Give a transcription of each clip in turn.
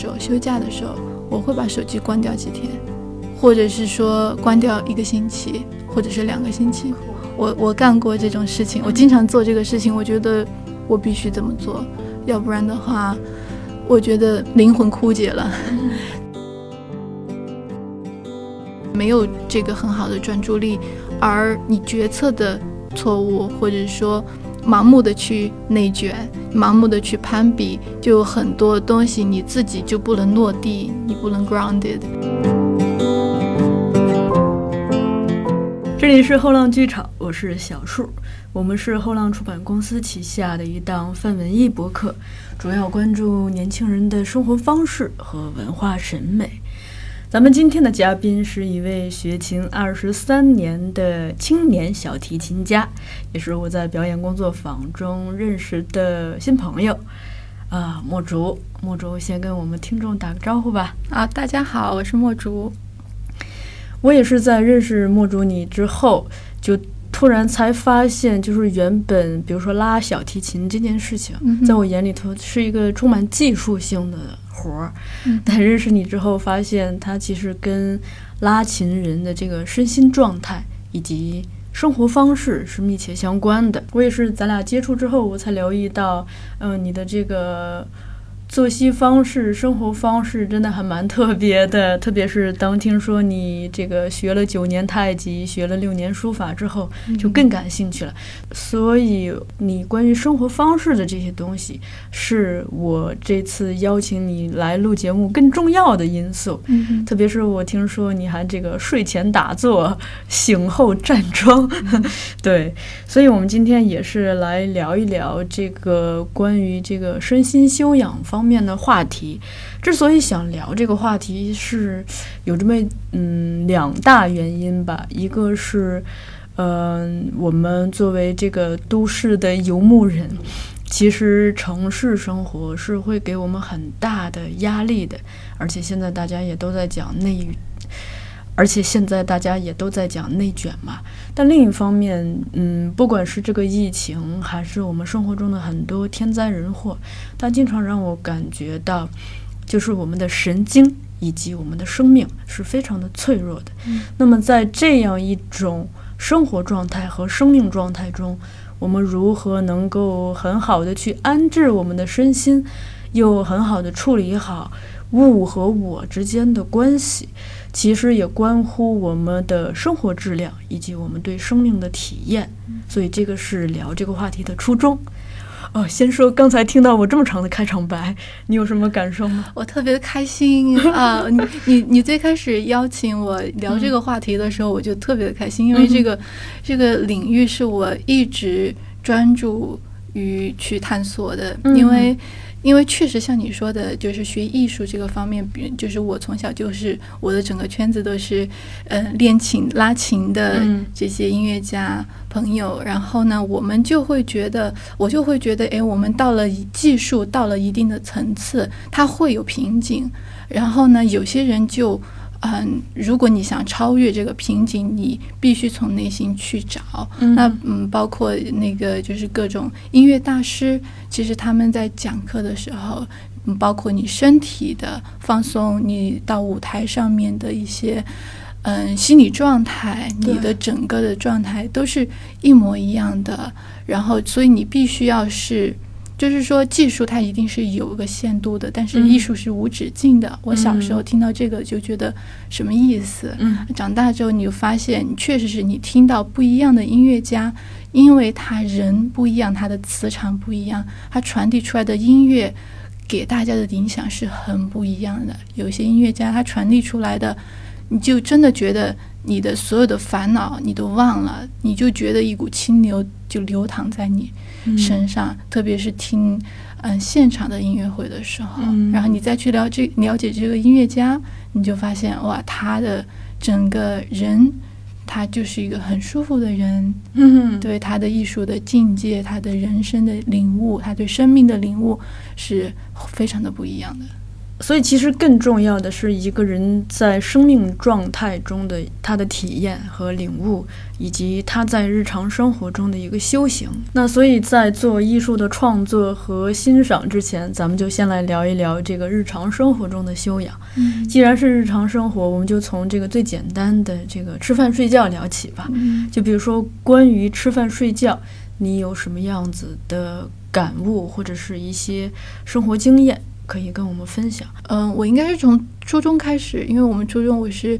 时候、休假的时候，我会把手机关掉几天，或者是说关掉一个星期，或者是两个星期。我我干过这种事情，我经常做这个事情。我觉得我必须这么做，要不然的话，我觉得灵魂枯竭了。没有这个很好的专注力，而你决策的错误，或者说盲目的去内卷，盲目的去攀比，就很多东西你自己就不能落地，你不能 grounded。这里是后浪剧场，我是小树，我们是后浪出版公司旗下的一档泛文艺博客，主要关注年轻人的生活方式和文化审美。咱们今天的嘉宾是一位学琴二十三年的青年小提琴家，也是我在表演工作坊中认识的新朋友，啊，墨竹。墨竹先跟我们听众打个招呼吧。啊，大家好，我是墨竹。我也是在认识墨竹你之后，就突然才发现，就是原本比如说拉小提琴这件事情，在我眼里头是一个充满技术性的。活儿，但认识你之后，发现它其实跟拉琴人的这个身心状态以及生活方式是密切相关的。我也是咱俩接触之后，我才留意到，嗯，你的这个。作息方式、生活方式真的还蛮特别的，特别是当听说你这个学了九年太极、学了六年书法之后，就更感兴趣了。所以，你关于生活方式的这些东西，是我这次邀请你来录节目更重要的因素。特别是我听说你还这个睡前打坐、醒后站桩，对，所以我们今天也是来聊一聊这个关于这个身心修养方。方面的话题，之所以想聊这个话题，是有这么嗯两大原因吧。一个是，嗯，我们作为这个都市的游牧人，其实城市生活是会给我们很大的压力的。而且现在大家也都在讲内，而且现在大家也都在讲内卷嘛。但另一方面，嗯，不管是这个疫情，还是我们生活中的很多天灾人祸，它经常让我感觉到，就是我们的神经以及我们的生命是非常的脆弱的。那么，在这样一种生活状态和生命状态中，我们如何能够很好的去安置我们的身心，又很好的处理好物和我之间的关系？其实也关乎我们的生活质量以及我们对生命的体验，所以这个是聊这个话题的初衷。哦，先说刚才听到我这么长的开场白，你有什么感受吗？我特别的开心 啊！你你你最开始邀请我聊这个话题的时候，我就特别的开心，因为这个这个领域是我一直专注于去探索的，因为。因为确实像你说的，就是学艺术这个方面，比就是我从小就是我的整个圈子都是，嗯，练琴拉琴的这些音乐家朋友。然后呢，我们就会觉得，我就会觉得，哎，我们到了技术到了一定的层次，它会有瓶颈。然后呢，有些人就。嗯，如果你想超越这个瓶颈，你必须从内心去找。那嗯，包括那个就是各种音乐大师，其实他们在讲课的时候，包括你身体的放松，你到舞台上面的一些嗯心理状态，你的整个的状态都是一模一样的。然后，所以你必须要是。就是说，技术它一定是有一个限度的，但是艺术是无止境的。我小时候听到这个就觉得什么意思？嗯，长大之后你就发现，确实是你听到不一样的音乐家，因为他人不一样，他的磁场不一样，他传递出来的音乐给大家的影响是很不一样的。有些音乐家他传递出来的，你就真的觉得你的所有的烦恼你都忘了，你就觉得一股清流就流淌在你。身上，特别是听嗯现场的音乐会的时候，然后你再去了解了解这个音乐家，你就发现哇，他的整个人，他就是一个很舒服的人。嗯，对他的艺术的境界，他的人生的领悟，他对生命的领悟是非常的不一样的。所以，其实更重要的是一个人在生命状态中的他的体验和领悟，以及他在日常生活中的一个修行。那所以在做艺术的创作和欣赏之前，咱们就先来聊一聊这个日常生活中的修养。嗯，既然是日常生活，我们就从这个最简单的这个吃饭睡觉聊起吧。嗯，就比如说关于吃饭睡觉，你有什么样子的感悟，或者是一些生活经验？可以跟我们分享。嗯，我应该是从初中开始，因为我们初中我是，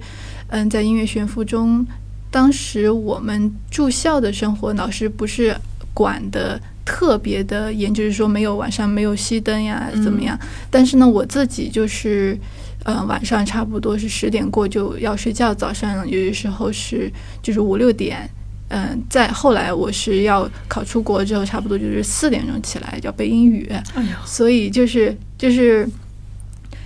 嗯，在音乐学院附中。当时我们住校的生活，老师不是管的特别的严，就是说没有晚上没有熄灯呀，怎么样？但是呢，我自己就是，嗯，晚上差不多是十点过就要睡觉，早上有的时候是就是五六点。嗯，在后来我是要考出国之后，差不多就是四点钟起来要背英语。哎呀，所以就是就是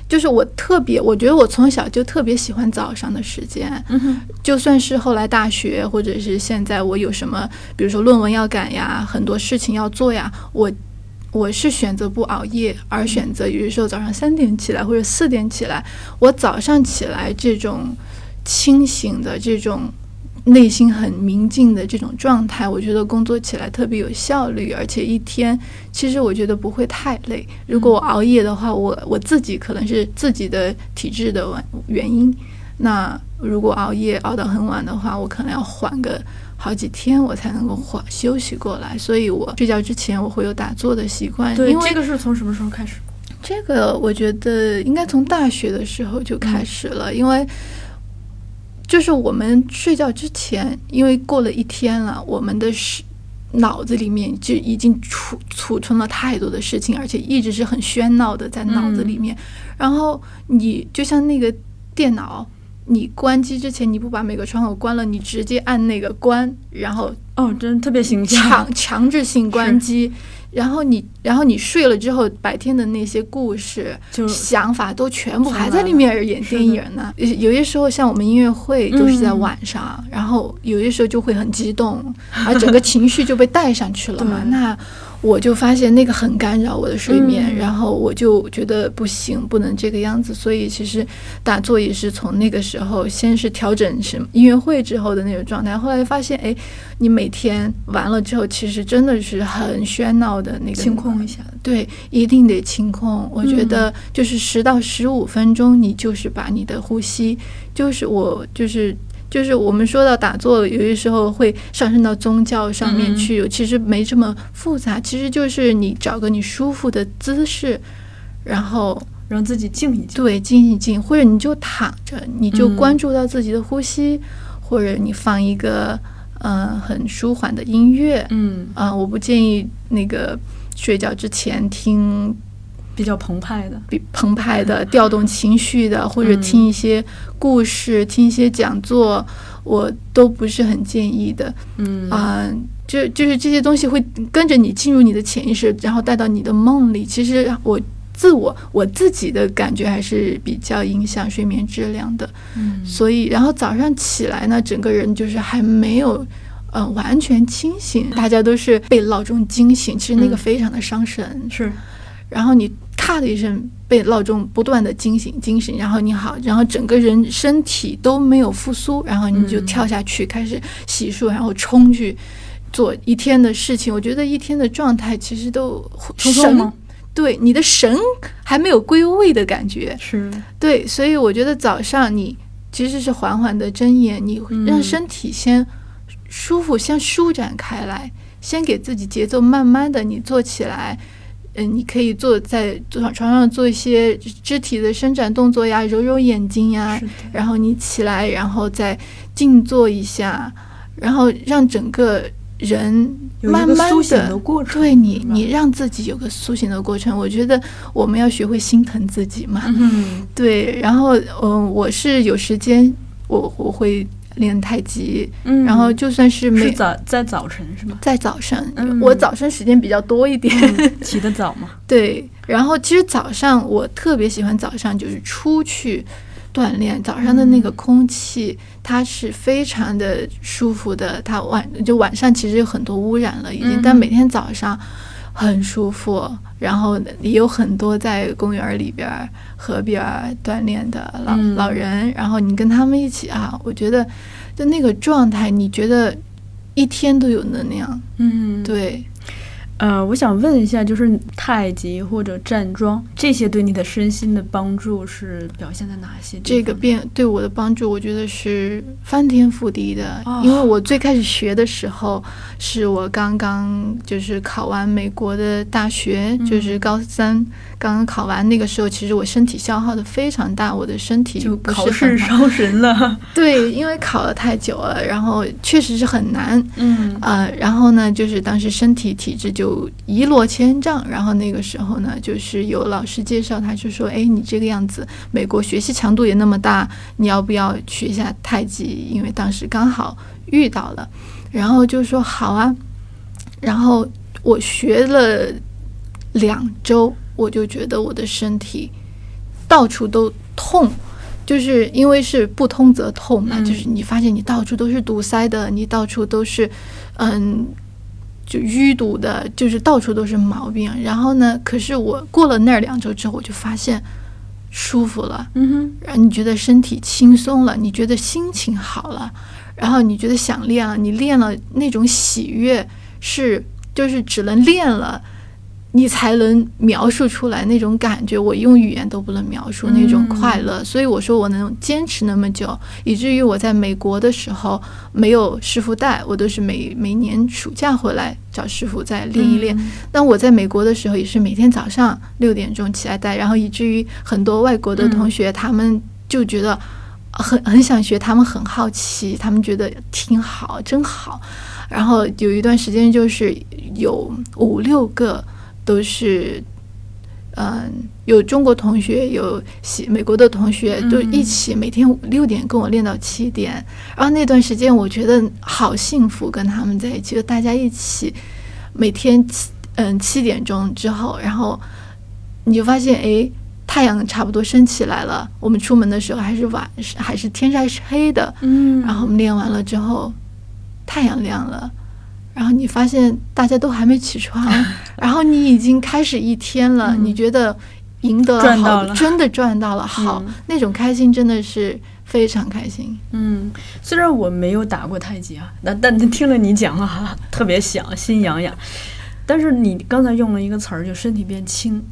就是我特别，我觉得我从小就特别喜欢早上的时间。嗯，就算是后来大学，或者是现在我有什么，比如说论文要赶呀，很多事情要做呀，我我是选择不熬夜，而选择有的时候早上三点起来或者四点起来。我早上起来这种清醒的这种。内心很明静的这种状态，我觉得工作起来特别有效率，而且一天其实我觉得不会太累。如果我熬夜的话，我我自己可能是自己的体质的原因。那如果熬夜熬到很晚的话，我可能要缓个好几天，我才能够缓休息过来。所以我睡觉之前我会有打坐的习惯。对，这个是从什么时候开始？这个我觉得应该从大学的时候就开始了，因为。就是我们睡觉之前，因为过了一天了，我们的是脑子里面就已经储储存了太多的事情，而且一直是很喧闹的在脑子里面。然后你就像那个电脑，你关机之前你不把每个窗口关了，你直接按那个关，然后哦，真特别形象，强强制性关机。然后你，然后你睡了之后，白天的那些故事、就想法都全部还在里面演电影呢。有些时候，像我们音乐会都是在晚上，然后有些时候就会很激动，而整个情绪就被带上去了嘛。那。我就发现那个很干扰我的睡眠，然后我就觉得不行，不能这个样子。所以其实打坐也是从那个时候，先是调整什么音乐会之后的那种状态。后来发现，哎，你每天完了之后，其实真的是很喧闹的那个清空一下。对，一定得清空。我觉得就是十到十五分钟，你就是把你的呼吸，就是我就是。就是我们说到打坐，有些时候会上升到宗教上面去，其实没这么复杂。其实就是你找个你舒服的姿势，然后让自己静一静，对，静一静，或者你就躺着，你就关注到自己的呼吸，或者你放一个嗯很舒缓的音乐，嗯啊，我不建议那个睡觉之前听。比较澎湃的，比澎湃的，调动情绪的，或者听一些故事，听一些讲座，我都不是很建议的。嗯啊，就就是这些东西会跟着你进入你的潜意识，然后带到你的梦里。其实我自我我自己的感觉还是比较影响睡眠质量的。嗯，所以然后早上起来呢，整个人就是还没有嗯完全清醒，大家都是被闹钟惊醒，其实那个非常的伤神。是，然后你。咔的一声，被闹钟不断的惊醒，惊醒，然后你好，然后整个人身体都没有复苏，然后你就跳下去开始洗漱，然后冲去做一天的事情。我觉得一天的状态其实都神，对你的神还没有归位的感觉，是对，所以我觉得早上你其实是缓缓的睁眼，你让身体先舒服，先舒展开来，先给自己节奏，慢慢的你做起来。嗯，你可以坐在床床上做一些 肢体的伸展动作呀，揉揉眼睛呀，然后你起来，然后再静坐一下，然后让整个人慢慢的对你，你让自己有个苏醒的过程。我觉得我们要学会心疼自己嘛，对。然后，嗯，我是有时间，我我会。练太极，嗯，然后就算是没早在早晨是吗？在早上，我早上时间比较多一点，起得早嘛。对，然后其实早上我特别喜欢早上就是出去锻炼，早上的那个空气它是非常的舒服的。它晚就晚上其实有很多污染了已经，但每天早上很舒服。然后也有很多在公园里边、河边锻炼的老老人，然后你跟他们一起啊，我觉得就那个状态，你觉得一天都有能量。嗯，对。呃，我想问一下，就是太极或者站桩这些对你的身心的帮助是表现在哪些？这个变对我的帮助，我觉得是翻天覆地的。因为我最开始学的时候，是我刚刚就是考完美国的大学，就是高三刚刚考完那个时候，其实我身体消耗的非常大，我的身体就考试烧神了。对，因为考了太久了，然后确实是很难。嗯呃，然后呢，就是当时身体体质就。就一落千丈，然后那个时候呢，就是有老师介绍，他就说：“哎，你这个样子，美国学习强度也那么大，你要不要学一下太极？因为当时刚好遇到了，然后就说好啊。然后我学了两周，我就觉得我的身体到处都痛，就是因为是不通则痛嘛，就是你发现你到处都是堵塞的，你到处都是，嗯。”就淤堵的，就是到处都是毛病。然后呢，可是我过了那两周之后，我就发现舒服了。嗯哼，然后你觉得身体轻松了，你觉得心情好了，然后你觉得想练了，你练了那种喜悦是就是只能练了。你才能描述出来那种感觉，我用语言都不能描述那种快乐。所以我说我能坚持那么久，以至于我在美国的时候没有师傅带，我都是每每年暑假回来找师傅再练一练。那我在美国的时候也是每天早上六点钟起来带，然后以至于很多外国的同学他们就觉得很很想学，他们很好奇，他们觉得挺好，真好。然后有一段时间就是有五六个。都是，嗯，有中国同学，有西美国的同学，都一起每天六点跟我练到七点。然后那段时间，我觉得好幸福，跟他们在一起，就大家一起每天七嗯七点钟之后，然后你就发现，哎，太阳差不多升起来了。我们出门的时候还是晚，还是天还是黑的。嗯，然后我们练完了之后，太阳亮了。然后你发现大家都还没起床，然后你已经开始一天了，你觉得赢得了好，真的赚到了好，那种开心真的是非常开心。嗯，虽然我没有打过太极啊，那但听了你讲啊，特别想心痒痒。但是你刚才用了一个词儿，就身体变轻，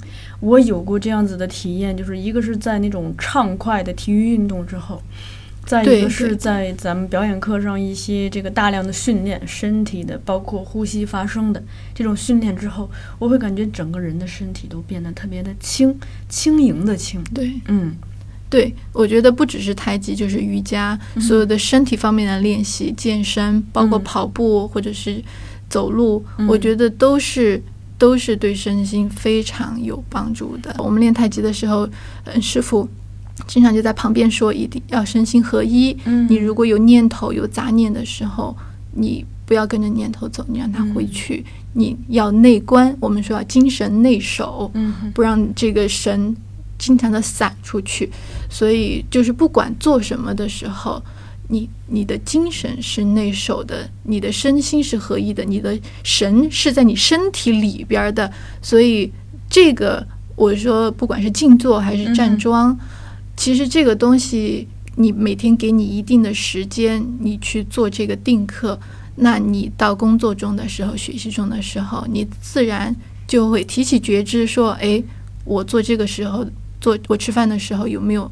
我有过这样子的体验，就是一个是在那种畅快的体育运动之后。再一个是在咱们表演课上一些这个大量的训练身体的，包括呼吸发声的这种训练之后，我会感觉整个人的身体都变得特别的轻轻盈的轻。对，嗯，对，我觉得不只是太极，就是瑜伽，所有的身体方面的练习、健身，包括跑步或者是走路，我觉得都是都是对身心非常有帮助的。我们练太极的时候，嗯，师傅。经常就在旁边说，一定要身心合一。嗯，你如果有念头、有杂念的时候，你不要跟着念头走，你让它回去。你要内观，我们说要精神内守，嗯，不让这个神经常的散出去。所以就是不管做什么的时候，你你的精神是内守的，你的身心是合一的，你的神是在你身体里边的。所以这个我说，不管是静坐还是站桩。其实这个东西，你每天给你一定的时间，你去做这个定课，那你到工作中的时候、学习中的时候，你自然就会提起觉知，说：“哎，我做这个时候，做我吃饭的时候有没有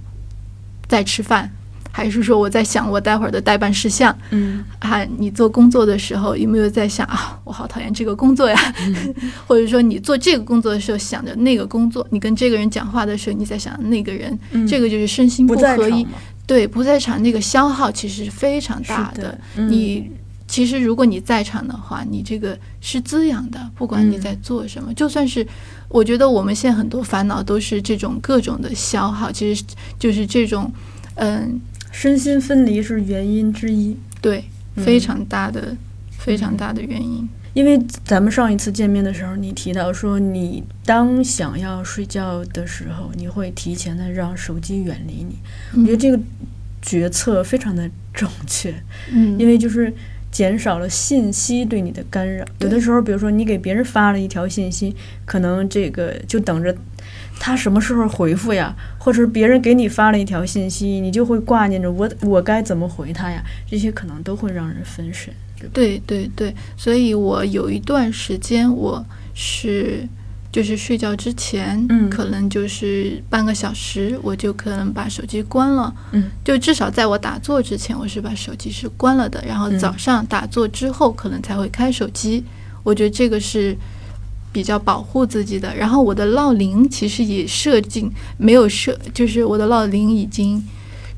在吃饭？”还是说我在想我待会儿的代办事项？嗯，啊，你做工作的时候有没有在想啊？我好讨厌这个工作呀！或者说你做这个工作的时候想着那个工作，你跟这个人讲话的时候你在想那个人，这个就是身心不合一。对，不在场那个消耗其实是非常大的。你其实如果你在场的话，你这个是滋养的，不管你在做什么，就算是我觉得我们现在很多烦恼都是这种各种的消耗，其实就是这种嗯。身心分离是原因之一，对，非常大的、非常大的原因。因为咱们上一次见面的时候，你提到说，你当想要睡觉的时候，你会提前的让手机远离你。我觉得这个决策非常的正确，嗯，因为就是减少了信息对你的干扰。有的时候，比如说你给别人发了一条信息，可能这个就等着他什么时候回复呀，或者是别人给你发了一条信息，你就会挂念着我我该怎么回他呀？这些可能都会让人分神。对对对，所以我有一段时间我是。就是睡觉之前，嗯，可能就是半个小时，我就可能把手机关了，嗯，就至少在我打坐之前，我是把手机是关了的。然后早上打坐之后，可能才会开手机。我觉得这个是比较保护自己的。然后我的闹铃其实也设定没有设，就是我的闹铃已经。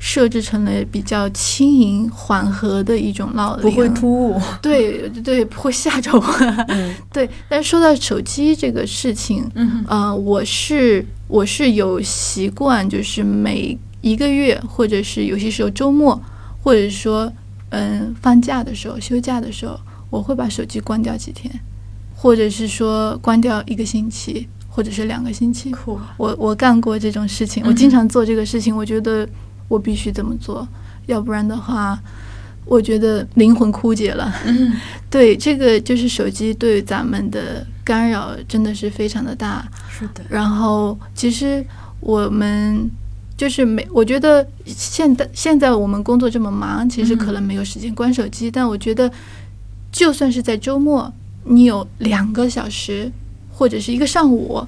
设置成了比较轻盈缓和的一种闹铃，不会突兀。对对，不会吓着我。对，但是说到手机这个事情，嗯，呃，我是我是有习惯，就是每一个月，或者是有些时候周末，或者说嗯放假的时候、休假的时候，我会把手机关掉几天，或者是说关掉一个星期，或者是两个星期。我我干过这种事情，我经常做这个事情，我觉得。我必须这么做，要不然的话，我觉得灵魂枯竭了。对，这个就是手机对咱们的干扰真的是非常的大。是的。然后，其实我们就是没，我觉得现在现在我们工作这么忙，其实可能没有时间关手机。但我觉得，就算是在周末，你有两个小时或者是一个上午。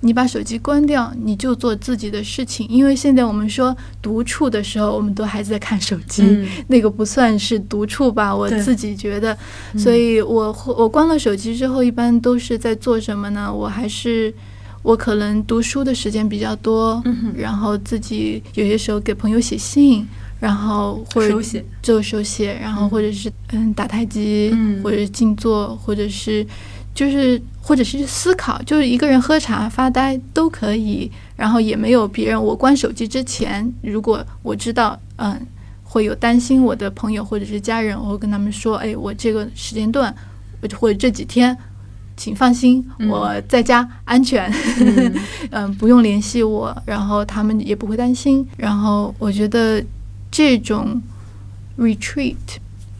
你把手机关掉，你就做自己的事情。因为现在我们说独处的时候，我们都还在看手机，那个不算是独处吧？我自己觉得。所以我我关了手机之后，一般都是在做什么呢？我还是我可能读书的时间比较多，然后自己有些时候给朋友写信，然后或者就手写，然后或者是嗯打太极，或者是静坐，或者是。就是，或者是思考，就是一个人喝茶发呆都可以，然后也没有别人。我关手机之前，如果我知道，嗯，会有担心我的朋友或者是家人，我会跟他们说，哎，我这个时间段，或者这几天，请放心，我在家安全，嗯，不用联系我，然后他们也不会担心。然后我觉得这种 retreat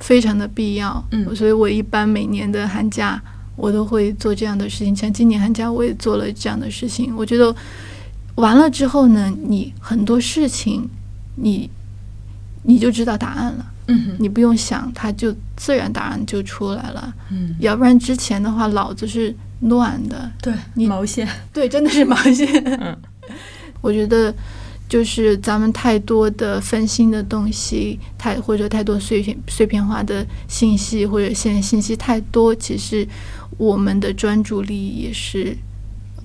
非常的必要，嗯，所以我一般每年的寒假。我都会做这样的事情，像今年寒假我也做了这样的事情。我觉得完了之后呢，你很多事情，你你就知道答案了。嗯，你不用想，它就自然答案就出来了。嗯，要不然之前的话，脑子是乱的。对，你毛线。对，真的是毛线。嗯，我觉得。就是咱们太多的分心的东西，太或者太多碎片碎片化的信息，或者现在信息太多，其实我们的专注力也是，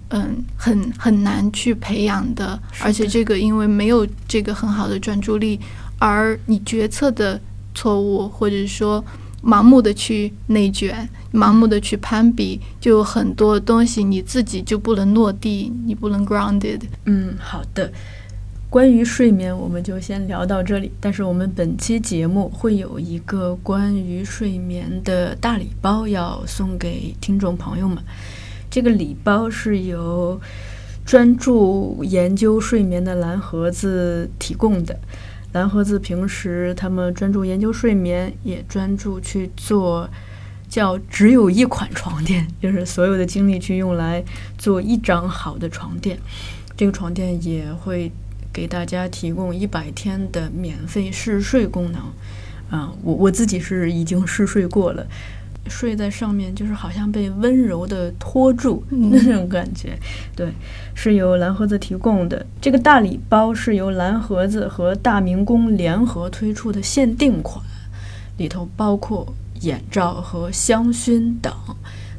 嗯，很很难去培养的。而且这个因为没有这个很好的专注力，而你决策的错误，或者说盲目的去内卷，盲目的去攀比，就有很多东西你自己就不能落地，你不能 grounded。嗯，好的。关于睡眠，我们就先聊到这里。但是我们本期节目会有一个关于睡眠的大礼包要送给听众朋友们。这个礼包是由专注研究睡眠的蓝盒子提供的。蓝盒子平时他们专注研究睡眠，也专注去做叫“只有一款床垫”，就是所有的精力去用来做一张好的床垫。这个床垫也会。给大家提供一百天的免费试睡功能，啊，我我自己是已经试睡过了，睡在上面就是好像被温柔的托住 那种感觉。对，是由蓝盒子提供的。这个大礼包是由蓝盒子和大明宫联合推出的限定款，里头包括眼罩和香薰等。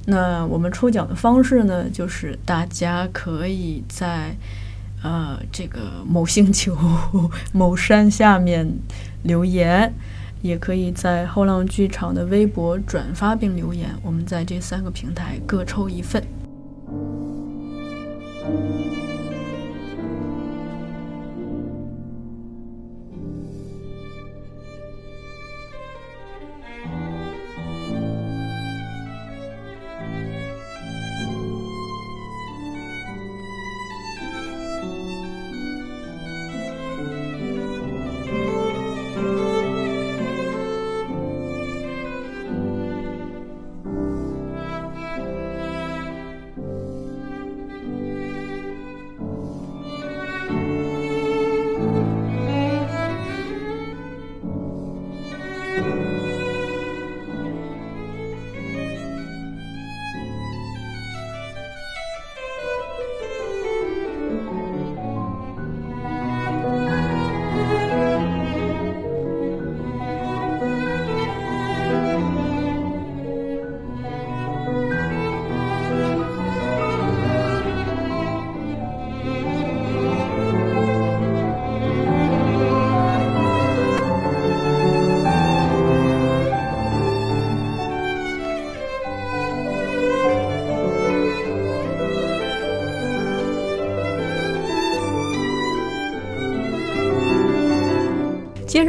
那我们抽奖的方式呢，就是大家可以在。呃，这个某星球、某山下面留言，也可以在后浪剧场的微博转发并留言，我们在这三个平台各抽一份。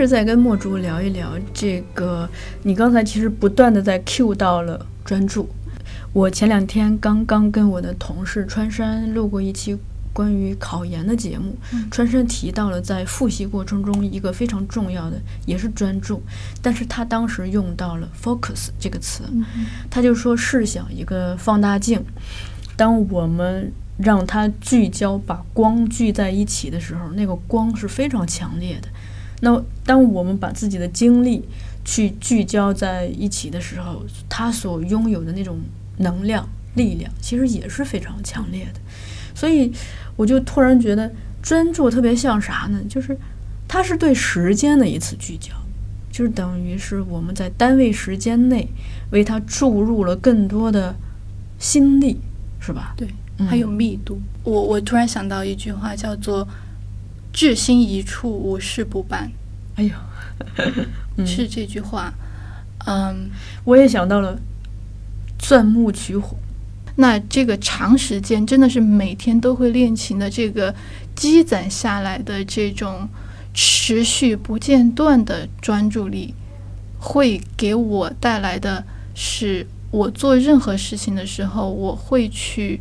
接着再跟墨竹聊一聊这个，你刚才其实不断的在 cue 到了专注。我前两天刚刚跟我的同事川山录过一期关于考研的节目，川山提到了在复习过程中一个非常重要的也是专注，但是他当时用到了 focus 这个词，他就说试想一个放大镜，当我们让它聚焦，把光聚在一起的时候，那个光是非常强烈的。那当我们把自己的精力去聚焦在一起的时候，他所拥有的那种能量、力量，其实也是非常强烈的。所以，我就突然觉得专注特别像啥呢？就是它是对时间的一次聚焦，就是等于是我们在单位时间内为它注入了更多的心力，是吧？对，还有密度。我我突然想到一句话，叫做。至心一处，无事不办。哎呦，是这句话。嗯，我也想到了钻木取火。那这个长时间，真的是每天都会练琴的这个积攒下来的这种持续不间断的专注力，会给我带来的是，我做任何事情的时候，我会去。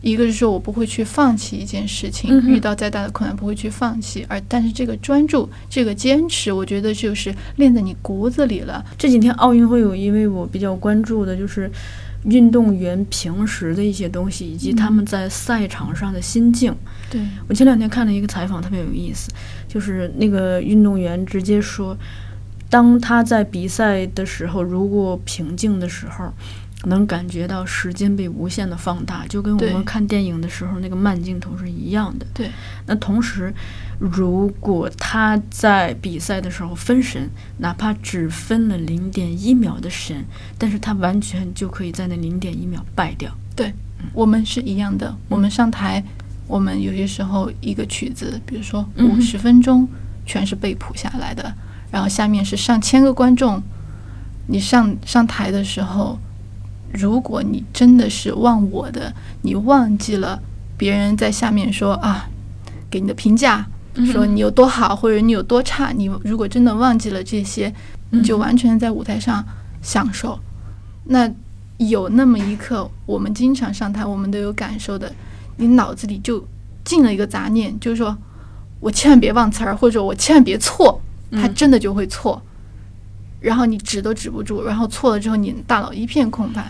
一个是说我不会去放弃一件事情，遇到再大的困难不会去放弃，而但是这个专注、这个坚持，我觉得就是练在你骨子里了。这几天奥运会有一位我比较关注的，就是运动员平时的一些东西，以及他们在赛场上的心境。对我前两天看了一个采访，特别有意思，就是那个运动员直接说，当他在比赛的时候，如果平静的时候。能感觉到时间被无限的放大，就跟我们看电影的时候那个慢镜头是一样的。对。那同时，如果他在比赛的时候分神，哪怕只分了零点一秒的神，但是他完全就可以在那零点一秒败掉。对，我们是一样的。我们上台，我们有些时候一个曲子，比如说五十分钟，全是被谱下来的，然后下面是上千个观众，你上上台的时候。如果你真的是忘我的，你忘记了别人在下面说啊，给你的评价，说你有多好或者你有多差，你如果真的忘记了这些，你就完全在舞台上享受。那有那么一刻，我们经常上台，我们都有感受的，你脑子里就进了一个杂念，就是说我千万别忘词儿，或者我千万别错，他真的就会错。然后你止都止不住，然后错了之后，你大脑一片空白，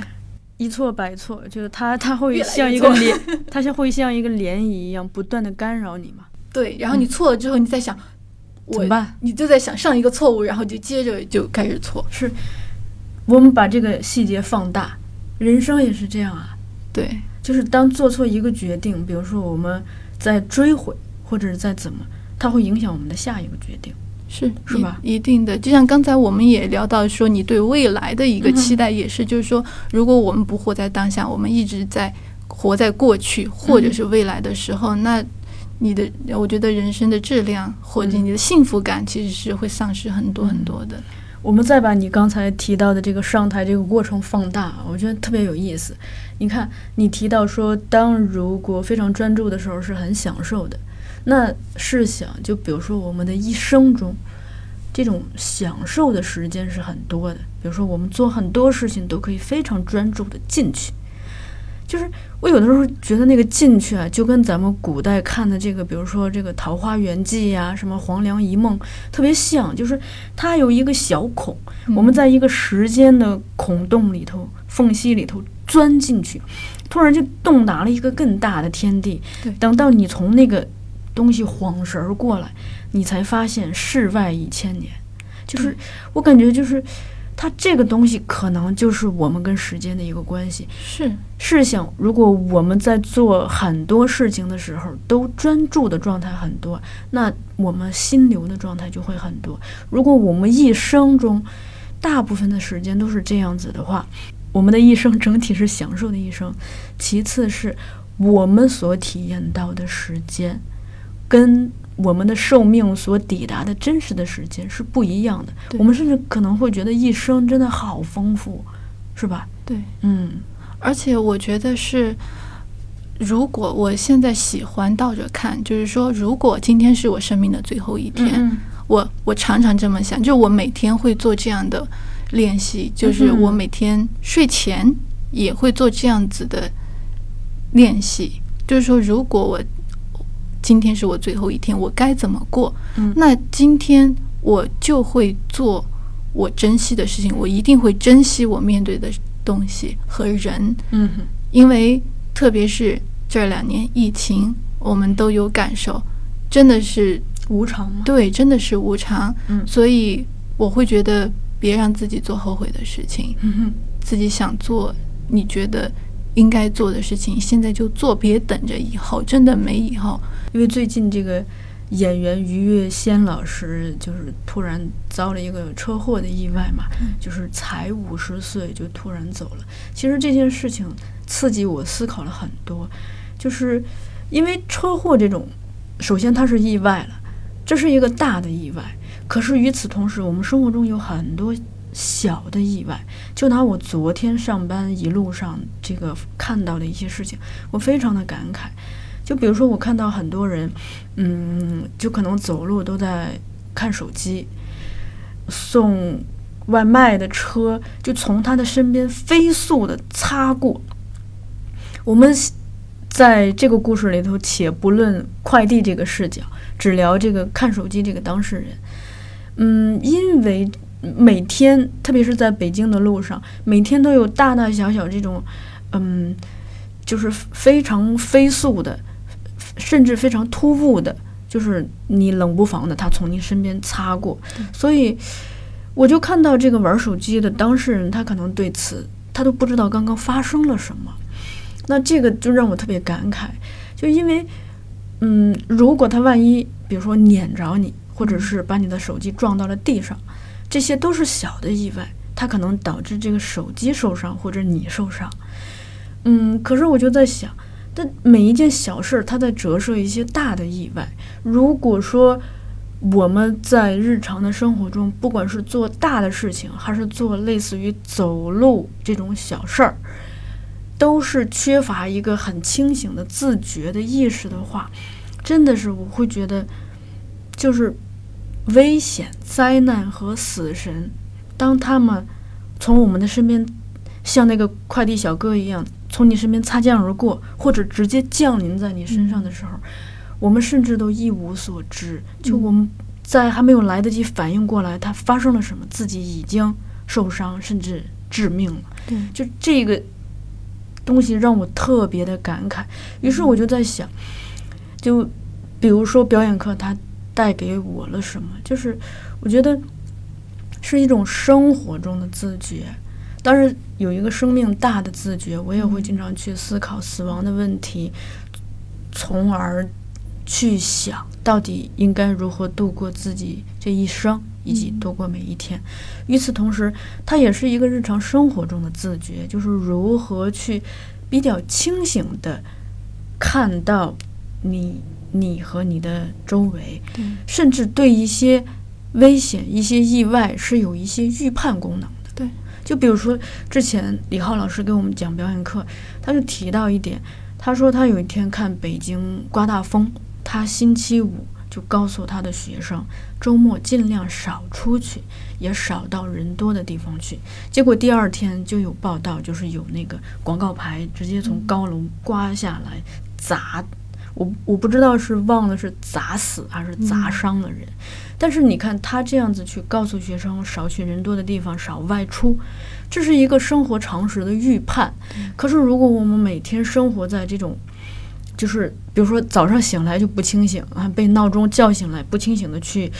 一错百错，就是它，它会像一个涟，它像会像一个涟漪一样不断的干扰你嘛。对，然后你错了之后，你在想怎么办？你就在想上一个错误，然后就接着就开始错。是，我们把这个细节放大，人生也是这样啊。对，就是当做错一个决定，比如说我们在追悔，或者是在怎么，它会影响我们的下一个决定。是是吧？一定的，就像刚才我们也聊到说，你对未来的一个期待也是，就是说，如果我们不活在当下，我们一直在活在过去或者是未来的时候，那你的，我觉得人生的质量或者你的幸福感其实是会丧失很多很多的。我们再把你刚才提到的这个上台这个过程放大，我觉得特别有意思。你看，你提到说，当如果非常专注的时候，是很享受的。那试想，就比如说我们的一生中，这种享受的时间是很多的。比如说，我们做很多事情都可以非常专注的进去。就是我有的时候觉得那个进去啊，就跟咱们古代看的这个，比如说这个《桃花源记》呀，什么《黄粱一梦》，特别像。就是它有一个小孔，我们在一个时间的孔洞里头、缝隙里头钻进去，突然就洞达了一个更大的天地。对，等到你从那个。东西晃神儿过来，你才发现世外一千年。就是我感觉，就是它这个东西可能就是我们跟时间的一个关系。是试想，如果我们在做很多事情的时候都专注的状态很多，那我们心流的状态就会很多。如果我们一生中大部分的时间都是这样子的话，我们的一生整体是享受的一生。其次是我们所体验到的时间。跟我们的寿命所抵达的真实的时间是不一样的。我们甚至可能会觉得一生真的好丰富，是吧？对，嗯。而且我觉得是，如果我现在喜欢倒着看，就是说，如果今天是我生命的最后一天，我我常常这么想，就我每天会做这样的练习，就是我每天睡前也会做这样子的练习，就是说，如果我今天是我最后一天，我该怎么过？嗯那今天我就会做我珍惜的事情，我一定会珍惜我面对的东西和人，嗯因为特别是这两年疫情，我们都有感受，真的是无常吗？对，真的是无常。嗯所以我会觉得，别让自己做后悔的事情，嗯自己想做你觉得应该做的事情，现在就做，别等着以后，真的没以后。因为最近这个演员于月仙老师就是突然遭了一个车祸的意外嘛，就是才五十岁就突然走了。其实这件事情刺激我思考了很多，就是因为车祸这种，首先它是意外了，这是一个大的意外。可是与此同时，我们生活中有很多小的意外。就拿我昨天上班一路上这个看到的一些事情，我非常的感慨。就比如说，我看到很多人，嗯，就可能走路都在看手机，送外卖的车就从他的身边飞速的擦过。我们在这个故事里头，且不论快递这个视角，只聊这个看手机这个当事人。嗯，因为每天，特别是在北京的路上，每天都有大大小小这种，嗯，就是非常飞速的，甚至非常突兀的，就是你冷不防的，他从你身边擦过，所以我就看到这个玩手机的当事人，他可能对此他都不知道刚刚发生了什么，那这个就让我特别感慨，就因为，嗯，如果他万一比如说撵着你，或者是把你的手机撞到了地上，这些都是小的意外，它可能导致这个手机受伤或者你受伤。嗯，可是我就在想，但每一件小事，它在折射一些大的意外。如果说我们在日常的生活中，不管是做大的事情，还是做类似于走路这种小事儿，都是缺乏一个很清醒的自觉的意识的话，真的是我会觉得，就是危险、灾难和死神，当他们从我们的身边，像那个快递小哥一样，从你身边擦肩而过，或者直接降临在你身上的时候，我们甚至都一无所知。就我们在还没有来得及反应过来，它发生了什么，自己已经受伤，甚至致命了。对，就这个东西让我特别的感慨。于是我就在想，就比如说表演课，它带给我了什么？就是我觉得是一种生活中的自觉。当然有一个生命大的自觉，我也会经常去思考死亡的问题，从而去想到底应该如何度过自己这一生，以及度过每一天。与此同时，它也是一个日常生活中的自觉，就是如何去比较清醒的看到你、你和你的周围，甚至对一些危险、一些意外是有一些预判功能的。对，就比如说之前李浩老师给我们讲表演课，他就提到一点，他说他有一天看北京刮大风，他星期五就告诉他的学生，周末尽量少出去，也少到人多的地方去。结果第二天就有报道，就是有那个广告牌直接从高楼刮下来砸。我我不知道是忘了是砸死还是砸伤了人，但是你看他这样子去告诉学生少去人多的地方，少外出，这是一个生活常识的预判。可是如果我们每天生活在这种，就是比如说早上醒来就不清醒啊，被闹钟叫醒来不清醒的去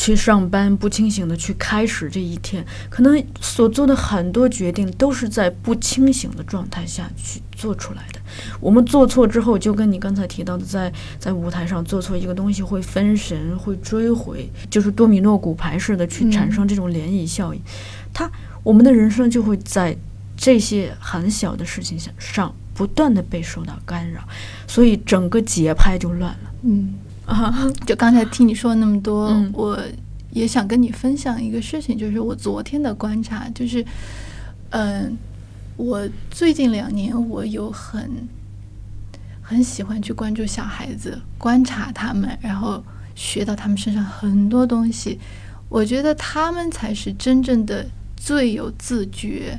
去上班，不清醒的去开始这一天，可能所做的很多决定都是在不清醒的状态下去做出来的。我们做错之后，就跟你刚才提到的，在在舞台上做错一个东西会分神，会追回，就是多米诺骨牌似的去产生这种涟漪效应。它，我们的人生就会在这些很小的事情上上不断的被受到干扰，所以整个节拍就乱了。嗯，啊，就刚才听你说那么多，嗯我也想跟你分享一个事情，就是我昨天的观察，就是，嗯、我最近两年我有很很喜欢去关注小孩子，观察他们，然后学到他们身上很多东西。我觉得他们才是真正的最有自觉、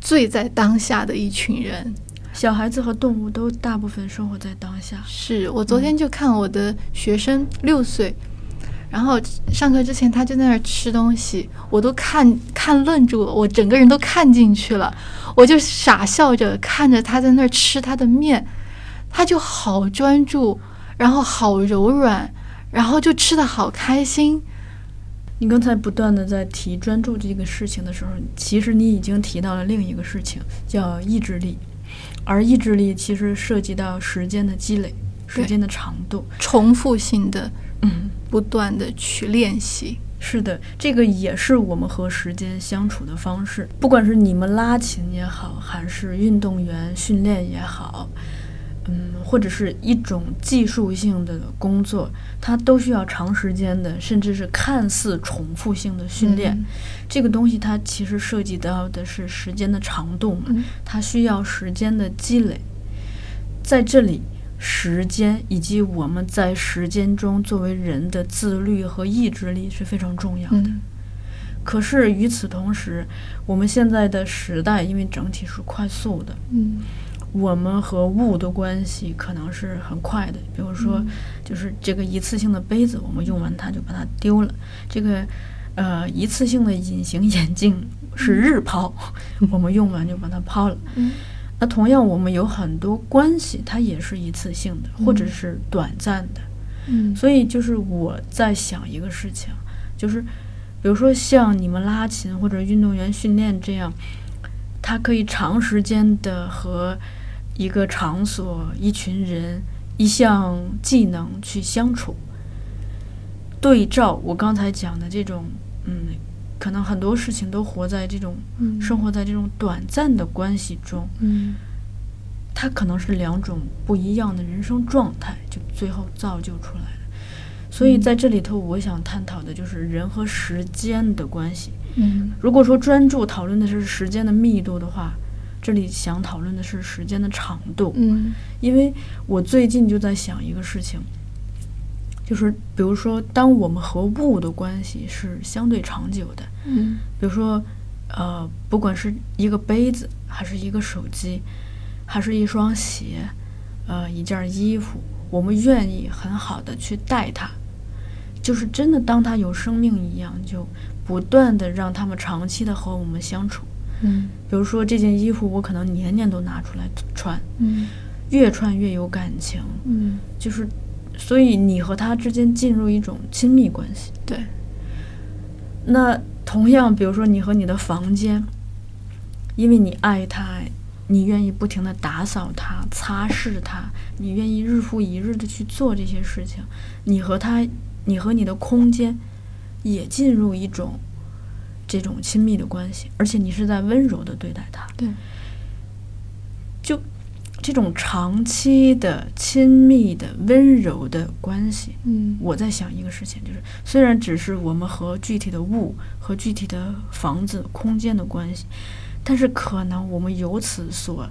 最在当下的一群人。小孩子和动物都大部分生活在当下。是我昨天就看我的学生六岁，然后上课之前他就在那儿吃东西，我都看看愣住了，我整个人都看进去了，我就傻笑着看着他在那儿吃他的面，他就好专注，然后好柔软，然后就吃的好开心。你刚才不断的在提专注这个事情的时候，其实你已经提到了另一个事情，叫意志力。而意志力其实涉及到时间的积累，时间的长度，重复性的，嗯，不断的去练习。是的，这个也是我们和时间相处的方式。不管是你们拉琴也好，还是运动员训练也好。嗯，或者是一种技术性的工作，它都需要长时间的，甚至是看似重复性的训练。这个东西它其实涉及到的是时间的长度嘛，它需要时间的积累。在这里，时间以及我们在时间中作为人的自律和意志力是非常重要的。可是与此同时，我们现在的时代因为整体是快速的，嗯。我们和物的关系可能是很快的，比如说，就是这个一次性的杯子，我们用完它就把它丢了。这个，呃，一次性的隐形眼镜是日抛，我们用完就把它抛了。那同样，我们有很多关系，它也是一次性的，或者是短暂的。嗯，所以就是我在想一个事情，就是，比如说像你们拉琴或者运动员训练这样，它可以长时间的和一个场所、一群人、一项技能去相处，对照我刚才讲的这种，嗯，可能很多事情都活在这种，生活在这种短暂的关系中，嗯，它可能是两种不一样的人生状态，就最后造就出来的。所以在这里头，我想探讨的就是人和时间的关系。嗯，如果说专注讨论的是时间的密度的话。这里想讨论的是时间的长度，嗯，因为我最近就在想一个事情，就是比如说，当我们和物的关系是相对长久的，嗯，比如说，呃，不管是一个杯子，还是一个手机，还是一双鞋，呃，一件衣服，我们愿意很好的去带它，就是真的当它有生命一样，就不断的让他们长期的和我们相处。嗯，比如说这件衣服，我可能年年都拿出来穿，嗯，越穿越有感情，嗯，就是，所以你和他之间进入一种亲密关系。对。那同样，比如说你和你的房间，因为你爱他，你愿意不停的打扫它、擦拭它，你愿意日复一日的去做这些事情，你和他，你和你的空间，也进入一种。这种亲密的关系，而且你是在温柔的对待他。对，就这种长期的亲密的温柔的关系。嗯，我在想一个事情，就是虽然只是我们和具体的物和具体的房子空间的关系，但是可能我们由此所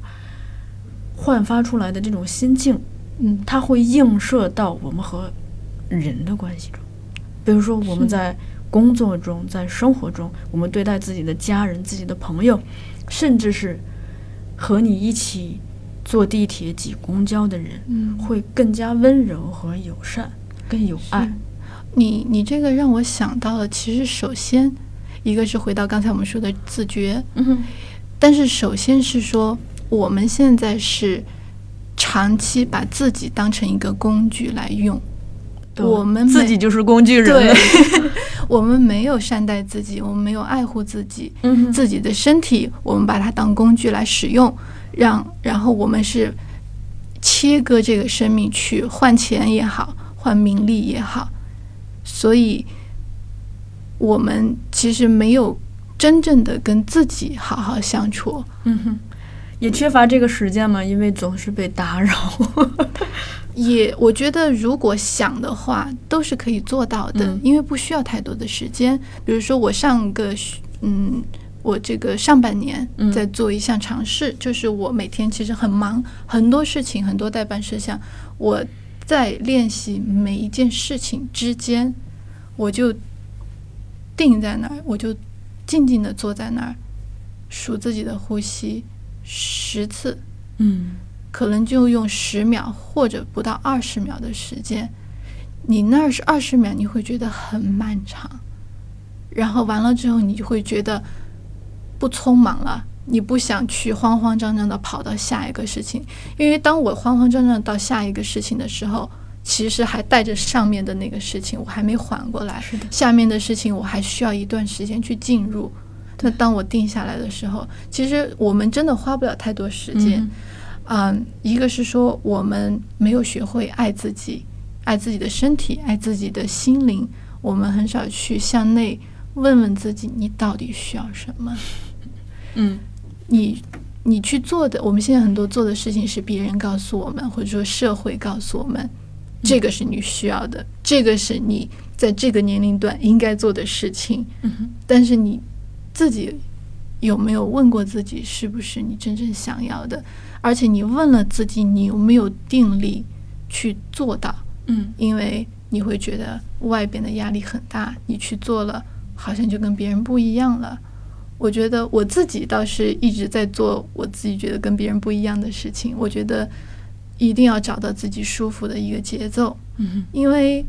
焕发出来的这种心境，嗯，它会映射到我们和人的关系中。比如说我们在。工作中，在生活中，我们对待自己的家人、自己的朋友，甚至是和你一起坐地铁、挤公交的人，嗯，会更加温柔和友善，更有爱。你你这个让我想到了，其实首先一个是回到刚才我们说的自觉，嗯，但是首先是说我们现在是长期把自己当成一个工具来用。我们自己就是工具人，对，我们没有善待自己，我们没有爱护自己，自己的身体，我们把它当工具来使用，让然后我们是切割这个生命去换钱也好，换名利也好，所以我们其实没有真正的跟自己好好相处，嗯哼，也缺乏这个时间嘛，因为总是被打扰。也，我觉得如果想的话，都是可以做到的，因为不需要太多的时间。比如说，我上个，嗯，我这个上半年在做一项尝试，就是我每天其实很忙，很多事情，很多代办事项，我在练习每一件事情之间，我就定在那儿，我就静静的坐在那儿，数自己的呼吸十次，嗯可能就用十秒或者不到二十秒的时间。你那儿是二十秒，你会觉得很漫长，然后完了之后，你就会觉得不匆忙了。你不想去慌慌张张的跑到下一个事情，因为当我慌慌张张到下一个事情的时候，其实还带着上面的那个事情，我还没缓过来。是的下面的事情我还需要一段时间去进入。那当我定下来的时候，其实我们真的花不了太多时间。嗯嗯，一个是说我们没有学会爱自己，爱自己的身体，爱自己的心灵。我们很少去向内问问自己，你到底需要什么？嗯你你去做的，我们现在很多做的事情是别人告诉我们，或者说社会告诉我们，这个是你需要的，这个是你在这个年龄段应该做的事情。嗯但是你自己有没有问过自己，是不是你真正想要的？而且你问了自己，你有没有定力去做到？嗯因为你会觉得外边的压力很大，你去做了，好像就跟别人不一样了。我觉得我自己倒是一直在做我自己觉得跟别人不一样的事情。我觉得一定要找到自己舒服的一个节奏，嗯因为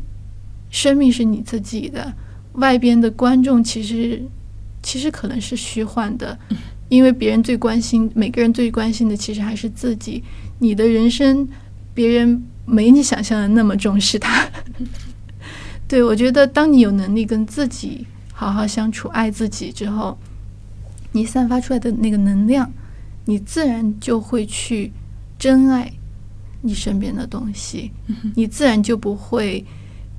生命是你自己的，外边的观众其实其实可能是虚幻的，因为别人最关心，每个人最关心的其实还是自己。你的人生，别人没你想象的那么重视他。对我觉得，当你有能力跟自己好好相处、爱自己之后，你散发出来的那个能量，你自然就会去珍爱你身边的东西，你自然就不会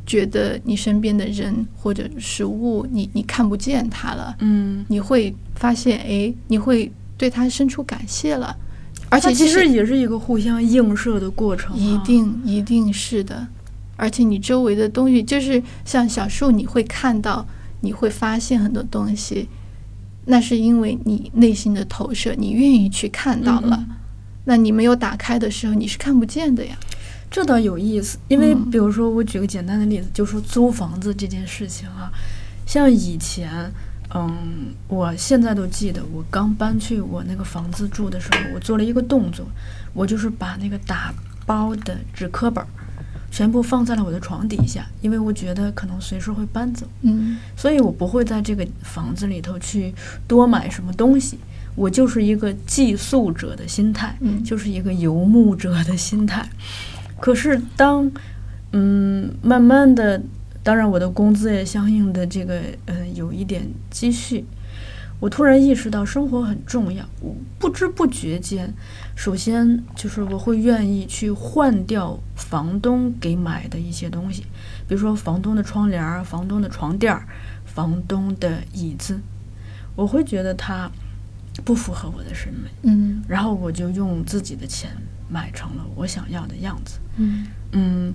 觉得你身边的人或者是物，你你看不见它了，嗯，你会发现，哎，你会对它生出感谢了，而且其实也是一个互相映射的过程啊，一定一定是的，而且你周围的东西，就是像小树，你会看到，你会发现很多东西，那是因为你内心的投射，你愿意去看到了。嗯。那你没有打开的时候，你是看不见的呀。这倒有意思，因为嗯比如说，我举个简单的例子，就说租房子这件事情啊，像以前，嗯，我现在都记得，我刚搬去我那个房子住的时候，我做了一个动作，我就是把那个打包的纸壳本儿全部放在了我的床底下，因为我觉得可能随时会搬走，嗯所以我不会在这个房子里头去多买什么东西。我就是一个寄宿者的心态，嗯就是一个游牧者的心态。可是当嗯慢慢的，当然我的工资也相应的这个呃有一点积蓄，我突然意识到生活很重要。我不知不觉间，首先就是我会愿意去换掉房东给买的一些东西，比如说房东的窗帘儿、房东的床垫儿、房东的椅子，我会觉得它不符合我的审美。嗯然后我就用自己的钱买成了我想要的样子。嗯嗯，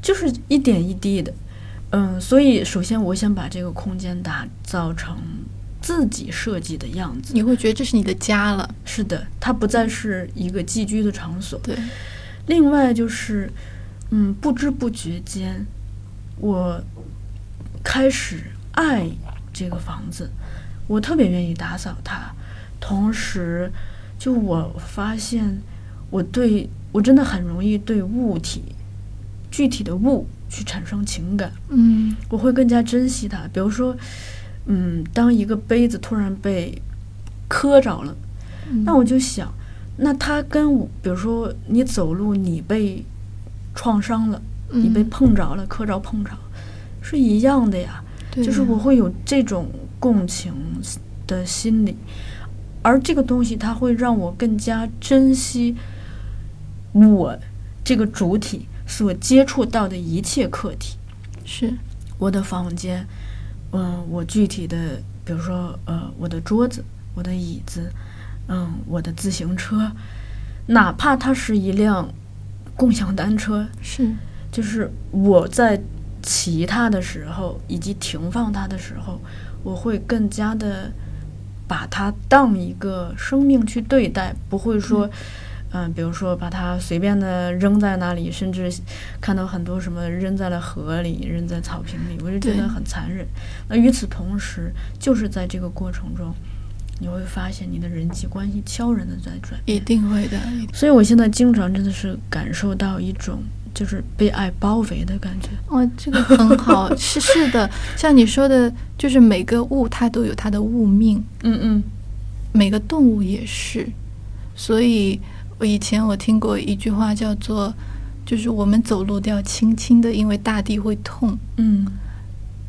就是一点一滴的。嗯，所以首先我想把这个空间打造成自己设计的样子。你会觉得这是你的家了。是的，它不再是一个寄居的场所。对，另外就是，嗯，不知不觉间，我开始爱这个房子，我特别愿意打扫它，同时，就我发现，我对我真的很容易对物体，具体的物去产生情感，嗯我会更加珍惜它。比如说，嗯，当一个杯子突然被磕着了。嗯那我就想，那它跟我，比如说你走路你被创伤了，你被嗯碰着了，磕着碰着，是一样的呀。对就是我会有这种共情的心理，而这个东西它会让我更加珍惜我这个主体所接触到的一切客体。是。我的房间，嗯、我具体的，比如说，呃，我的桌子、我的椅子，嗯，我的自行车，哪怕它是一辆共享单车，是。就是我在骑它的时候，以及停放它的时候，我会更加的把它当一个生命去对待，不会说，嗯，比如说把它随便的扔在那里，甚至看到很多什么扔在了河里、扔在草坪里，我就觉得很残忍。那与此同时，就是在这个过程中，你会发现你的人际关系悄然的在转变，一定会的。所以我现在经常真的是感受到一种就是被爱包围的感觉。哦，这个很好，是是的，像你说的，就是每个物它都有它的物命，嗯嗯，每个动物也是，所以。我以前我听过一句话，叫做“就是我们走路都要轻轻的，因为大地会痛。”嗯，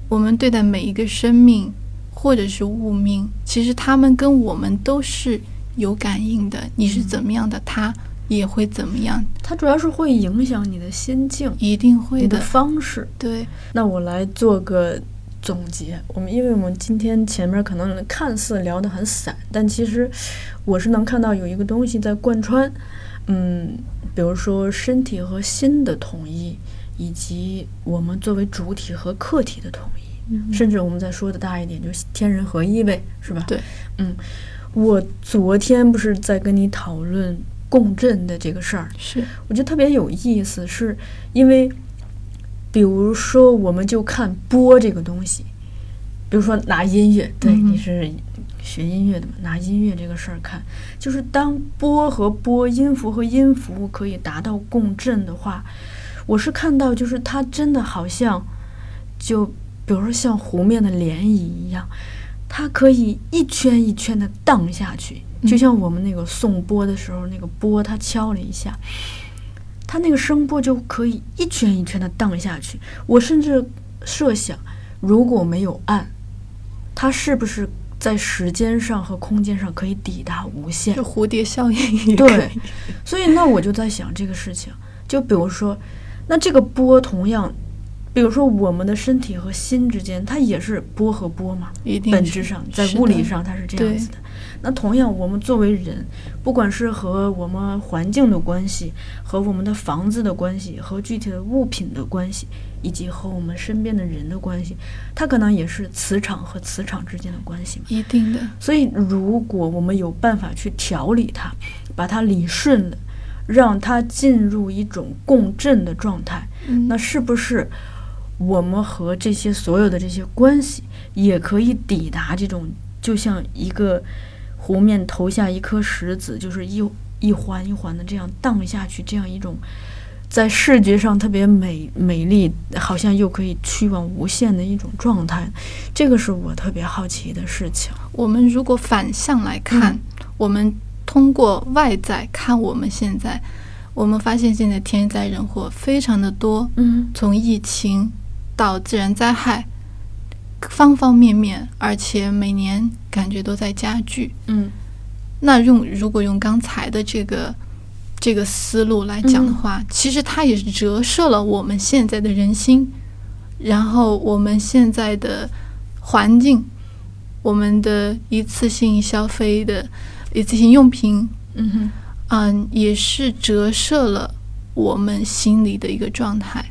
我们对待每一个生命或者是物命，其实他们跟我们都是有感应的。你是怎么样的，他也会怎么样。它主要是会影响你的心境，一定会的方式。对，那我来做个。总结我们，因为我们今天前面可能看似聊得很散，但其实我是能看到有一个东西在贯穿，嗯，比如说身体和心的统一，以及我们作为主体和客体的统一，甚至我们再说的大一点，就是天人合一呗，是吧？对，嗯，我昨天不是在跟你讨论共振的这个事儿，是，我觉得特别有意思，是因为。比如说，我们就看波这个东西，比如说拿音乐，对，你是学音乐的嘛？拿音乐这个事儿看，就是当波和波、音符和音符可以达到共振的话，我是看到，就是它真的好像，就比如说像湖面的涟漪一样，它可以一圈一圈的荡下去，就像我们那个送波的时候，那个波它敲了一下。它那个声波就可以一圈一圈的荡下去。我甚至设想，如果没有岸，它是不是在时间上和空间上可以抵达无限？就蝴蝶效应。对，所以那我就在想这个事情。就比如说，那这个波同样，比如说我们的身体和心之间，它也是波和波嘛？本质上，在物理上它是这样子的。那同样，我们作为人，不管是和我们环境的关系，和我们的房子的关系，和具体的物品的关系，以及和我们身边的人的关系，它可能也是磁场和磁场之间的关系嘛。一定的。所以，如果我们有办法去调理它，把它理顺了，让它进入一种共振的状态，那是不是我们和这些所有的这些关系也可以抵达这种，就像一个。湖面投下一颗石子，就是一一环一环的这样荡下去，这样一种在视觉上特别美美丽，好像又可以去往无限的一种状态。这个是我特别好奇的事情。我们如果反向来看，我们通过外在看我们现在，我们发现现在天灾人祸非常的多，嗯，从疫情到自然灾害。方方面面，而且每年感觉都在加剧。嗯，那用如果用刚才的这个这个思路来讲的话，其实它也是折射了我们现在的人心，然后我们现在的环境，我们的一次性消费的一次性用品，嗯哼，嗯，也是折射了我们心里的一个状态。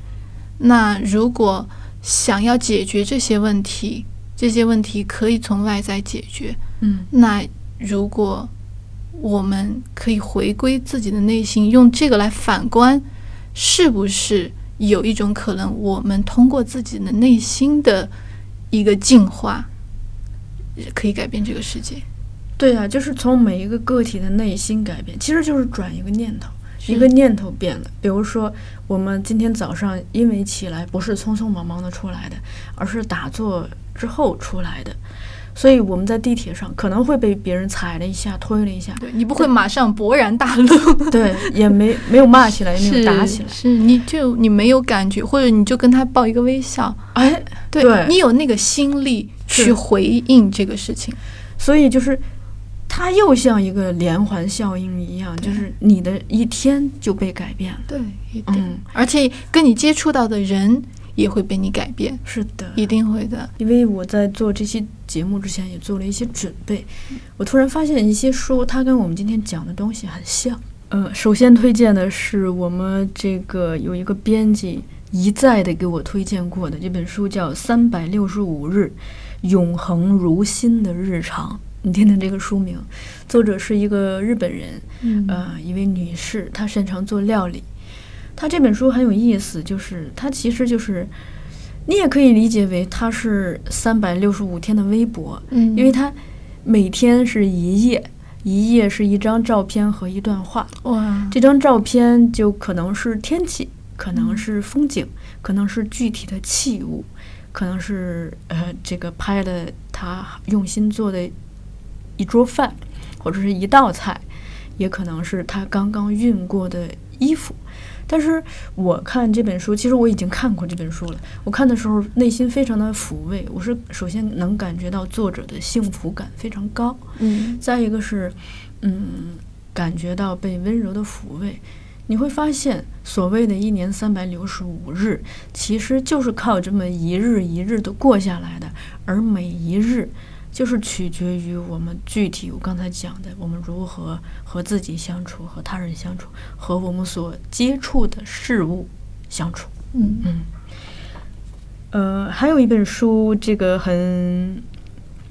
那如果想要解决这些问题，这些问题可以从外在解决。嗯，那如果我们可以回归自己的内心，用这个来反观，是不是有一种可能，我们通过自己的内心的一个进化，可以改变这个世界？对啊，就是从每一个个体的内心改变，其实就是转一个念头。一个念头变了，比如说我们今天早上因为起来不是匆匆忙忙的出来的，而是打坐之后出来的，所以我们在地铁上可能会被别人踩了一下、推了一下，对你不会马上勃然大怒，对，也没没有骂起来，也没有打起来，是你就你没有感觉，或者你就跟他报一个微笑，哎，对你有那个心力去回应这个事情，所以就是。它又像一个连环效应一样，就是你的一天就被改变了。对，嗯，而且跟你接触到的人也会被你改变。是的，一定会的。因为我在做这期节目之前也做了一些准备，我突然发现一些书，它跟我们今天讲的东西很像。呃，首先推荐的是我们这个有一个编辑一再的给我推荐过的这本书，叫《三百六十五日永恒如新的日常》。你听听这个书名，作者是一个日本人，嗯呃，一位女士，她擅长做料理。她这本书很有意思，就是它其实就是，你也可以理解为它是三百六十五天的微博，嗯，因为它每天是一页，一页是一张照片和一段话。哇，这张照片就可能是天气，可能是风景，可能是具体的器物，可能是呃这个拍的他用心做的一桌饭，或者是一道菜，也可能是他刚刚熨过的衣服。但是我看这本书，其实我已经看过这本书了。我看的时候内心非常的抚慰，我是首先能感觉到作者的幸福感非常高，嗯再一个是，嗯，感觉到被温柔的抚慰。你会发现，所谓的一年三百六十五日，其实就是靠这么一日一日的过下来的，而每一日就是取决于我们具体我刚才讲的，我们如何和自己相处，和他人相处，和我们所接触的事物相处。嗯。嗯，呃，还有一本书，这个很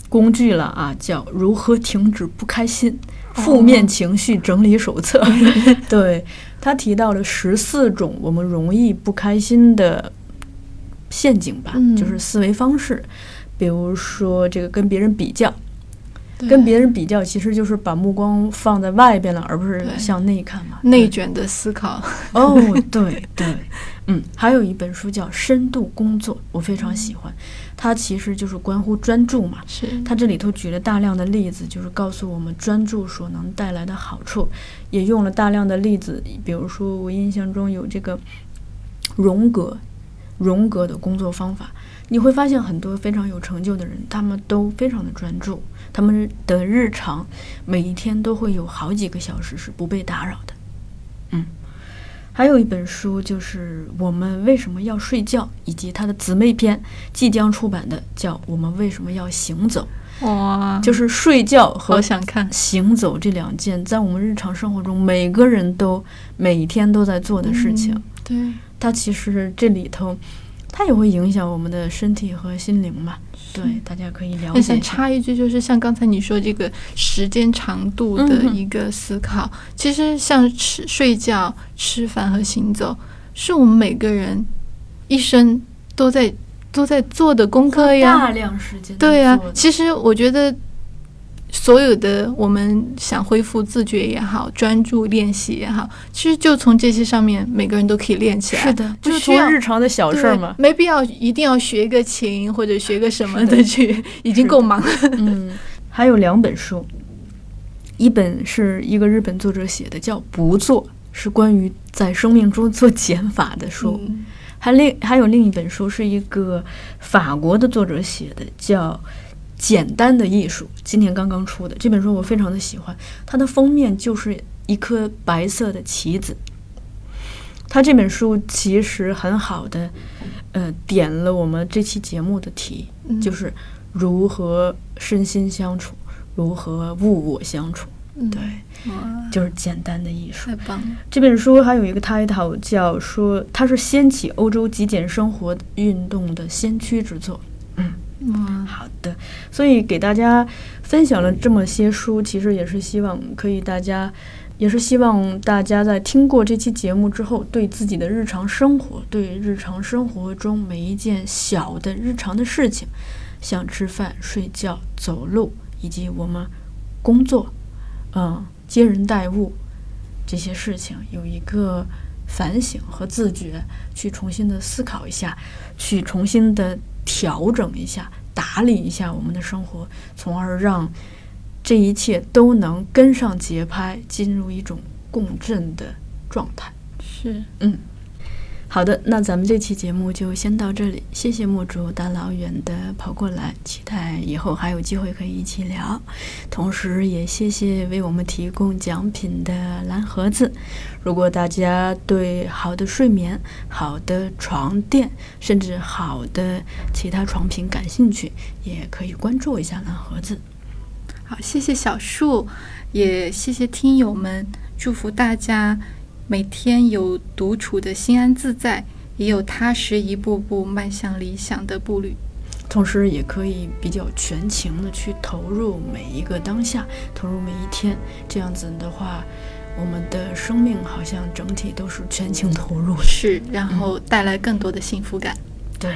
工具了啊，叫《如何停止不开心：负面情绪整理手册 》对，他提到了十四种我们容易不开心的陷阱吧，嗯。就是思维方式，比如说这个跟别人比较。跟别人比较，其实就是把目光放在外边了，而不是向内看嘛。内卷的思考，哦，对对，嗯，还有一本书叫《深度工作》，我非常喜欢。它其实就是关乎专注嘛。是它这里头举了大量的例子，就是告诉我们专注所能带来的好处，也用了大量的例子，比如说我印象中有这个荣格，荣格的工作方法。你会发现很多非常有成就的人，他们都非常的专注，他们的日常每一天都会有好几个小时是不被打扰的。嗯，还有一本书就是《我们为什么要睡觉》，以及它的姊妹篇即将出版的叫《我们为什么要行走》，哇，就是睡觉和好想看行走这两件在我们日常生活中每个人都每天都在做的事情。嗯对，它其实这里头，它也会影响我们的身体和心灵嘛。对，大家可以了解一下。插一句，就是像刚才你说这个时间长度的一个思考，其实像吃、睡觉、吃饭和行走，是我们每个人一生都在都在做的功课呀大呀。量时间对呀、呀、其实我觉得。所有的我们想恢复自觉也好，专注练习也好，其实就从这些上面，每个人都可以练起来。是的，就是日常的小事儿嘛。没必要一定要学个琴或者学个什么是的的去，已经够忙了。嗯，还有两本书，一本是一个日本作者写的，叫《不做》，是关于在生命中做减法的书。嗯还另还有另一本书是一个法国的作者写的，叫《简单的艺术》，今年刚刚出的。这本书我非常的喜欢，它的封面就是一颗白色的棋子。它这本书其实很好的，呃，点了我们这期节目的题，嗯就是如何身心相处，如何物我相处。嗯对，就是简单的艺术。太棒了！这本书还有一个 title 叫说，它是掀起欧洲极简生活运动的先驱之作。哇，好的，所以给大家分享了这么些书，其实也是希望可以大家，也是希望大家在听过这期节目之后，对自己的日常生活，对日常生活中每一件小的日常的事情，像吃饭、睡觉、走路，以及我们工作，嗯，接人待物这些事情，有一个反省和自觉，去重新的思考一下，去重新的调整一下、打理一下我们的生活，从而让这一切都能跟上节拍，进入一种共振的状态。是，嗯好的，那咱们这期节目就先到这里，谢谢墨竹大老远的跑过来，期待以后还有机会可以一起聊。同时也谢谢为我们提供奖品的蓝盒子。如果大家对好的睡眠、好的床垫，甚至好的其他床品感兴趣，也可以关注一下蓝盒子。好，谢谢小树，也谢谢听友们，祝福大家每天有独处的心安自在，也有踏实一步步迈向理想的步履。同时也可以比较全情的去投入每一个当下，投入每一天。这样子的话，我们的生命好像整体都是全情投入，是，然后带来更多的幸福感。对。